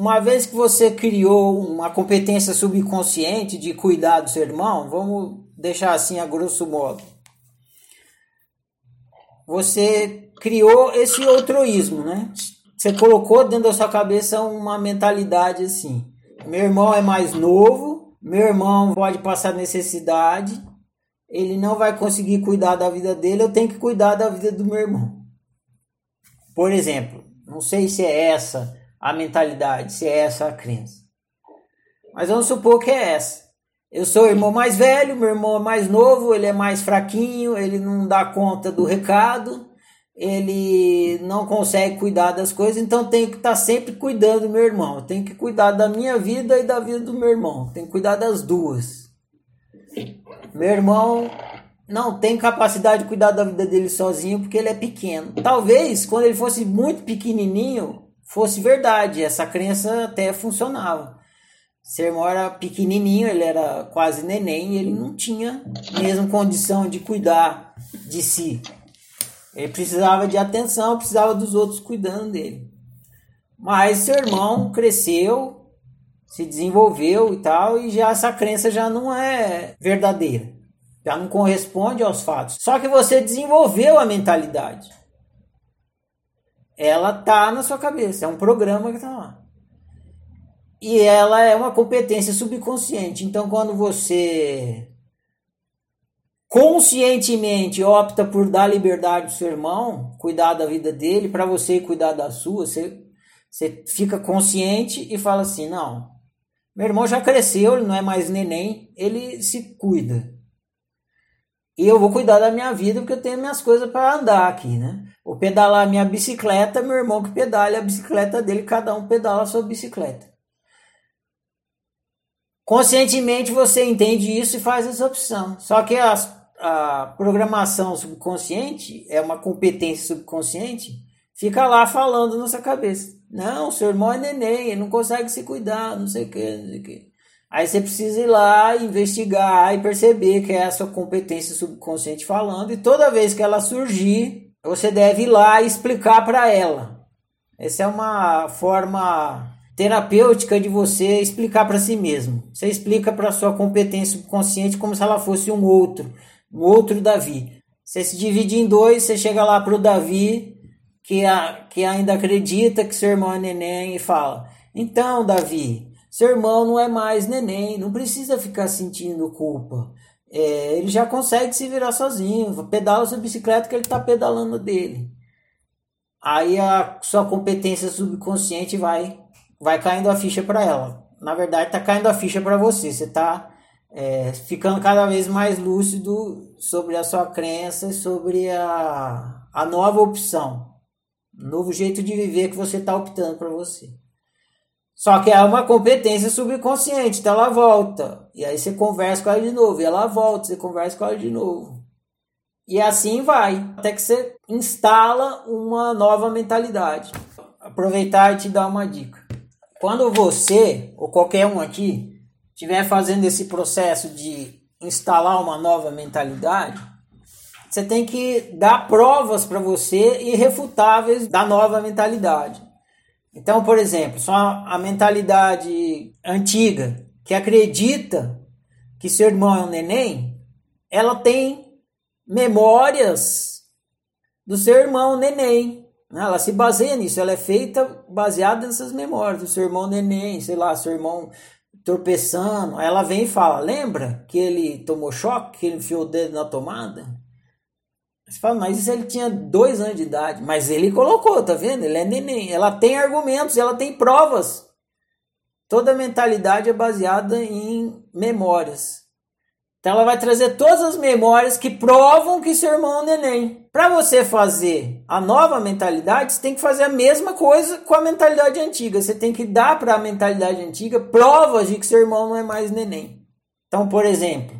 uma vez que você criou uma competência subconsciente de cuidar do seu irmão, vamos deixar assim a grosso modo. Você criou esse altruísmo, né? Você colocou dentro da sua cabeça uma mentalidade assim: meu irmão é mais novo, meu irmão pode passar necessidade, ele não vai conseguir cuidar da vida dele, eu tenho que cuidar da vida do meu irmão. Por exemplo, não sei se é essa a mentalidade, se é essa a crença. Mas vamos supor que é essa. Eu sou o irmão mais velho, meu irmão é mais novo, ele é mais fraquinho, ele não dá conta do recado, ele não consegue cuidar das coisas, então tenho que estar sempre cuidando do meu irmão. Eu tenho que cuidar da minha vida e da vida do meu irmão. Tenho que cuidar das duas. Meu irmão não tem capacidade de cuidar da vida dele sozinho porque ele é pequeno. Talvez quando ele fosse muito pequenininho, fosse verdade, essa crença até funcionava. Seu irmão era pequenininho, ele era quase neném, ele não tinha mesmo condição de cuidar de si. Ele precisava de atenção, precisava dos outros cuidando dele. Mas seu irmão cresceu, se desenvolveu e tal, e já essa crença já não é verdadeira. Já não corresponde aos fatos. Só que você desenvolveu a mentalidade ela tá na sua cabeça, é um programa que tá lá. E ela é uma competência subconsciente. Então, quando você conscientemente opta por dar liberdade pro seu irmão, cuidar da vida dele, para você cuidar da sua, você, você fica consciente e fala assim: não, meu irmão já cresceu, ele não é mais neném, ele se cuida. E eu vou cuidar da minha vida porque eu tenho minhas coisas para andar aqui, né? Vou pedalar minha bicicleta, meu irmão que pedale a bicicleta dele, cada um pedala a sua bicicleta. Conscientemente você entende isso e faz essa opção. Só que a, a programação subconsciente é uma competência subconsciente, fica lá falando na sua cabeça. Não, seu irmão é neném, ele não consegue se cuidar, não sei o que, não sei o que. Aí você precisa ir lá, investigar e perceber que é a sua competência subconsciente falando, e toda vez que ela surgir, você deve ir lá e explicar para ela. Essa é uma forma terapêutica de você explicar para si mesmo. Você explica para sua competência subconsciente como se ela fosse um outro, um outro Davi. Você se divide em dois, você chega lá para o Davi, que, a, que ainda acredita que seu irmão é neném, e fala: Então, Davi, seu irmão não é mais neném, não precisa ficar sentindo culpa. É, ele já consegue se virar sozinho, pedala sua bicicleta que ele está pedalando dele. Aí a sua competência subconsciente vai, vai caindo a ficha para ela. Na verdade, está caindo a ficha para você. Você está é, ficando cada vez mais lúcido sobre a sua crença e sobre a, a nova opção, novo jeito de viver que você está optando para você. Só que é uma competência subconsciente, então ela volta. E aí você conversa com ela de novo, e ela volta, você conversa com ela de novo. E assim vai, até que você instala uma nova mentalidade. Aproveitar e te dar uma dica. Quando você, ou qualquer um aqui, estiver fazendo esse processo de instalar uma nova mentalidade, você tem que dar provas para você irrefutáveis da nova mentalidade. Então, por exemplo, só a mentalidade antiga que acredita que seu irmão é um neném, ela tem memórias do seu irmão neném. Né? Ela se baseia nisso, ela é feita baseada nessas memórias do seu irmão neném, sei lá, seu irmão tropeçando. Ela vem e fala: Lembra que ele tomou choque, que ele enfiou o dedo na tomada? Você fala, mas ele tinha dois anos de idade. Mas ele colocou, tá vendo? Ele é neném. Ela tem argumentos, ela tem provas. Toda mentalidade é baseada em memórias. Então ela vai trazer todas as memórias que provam que seu irmão é neném. Para você fazer a nova mentalidade, você tem que fazer a mesma coisa com a mentalidade antiga. Você tem que dar para a mentalidade antiga provas de que seu irmão não é mais neném. Então, por exemplo,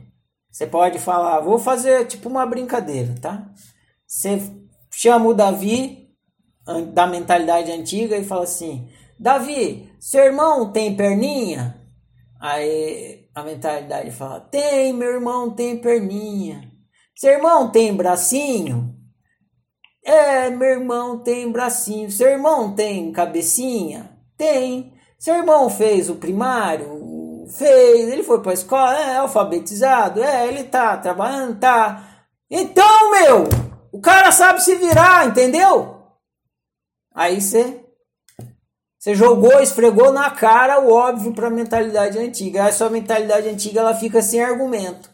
você pode falar, vou fazer tipo uma brincadeira, tá? Você chama o Davi da mentalidade antiga e fala assim: Davi, seu irmão tem perninha? Aí a mentalidade fala: Tem, meu irmão tem perninha. Seu irmão tem bracinho? É, meu irmão tem bracinho. Seu irmão tem cabecinha? Tem. Seu irmão fez o primário? Fez. Ele foi pra escola? É, alfabetizado? É, ele tá trabalhando? Tá. Então, meu, o cara sabe se virar, entendeu? Aí você você jogou, esfregou na cara o óbvio para a mentalidade antiga. A sua mentalidade antiga ela fica sem argumento.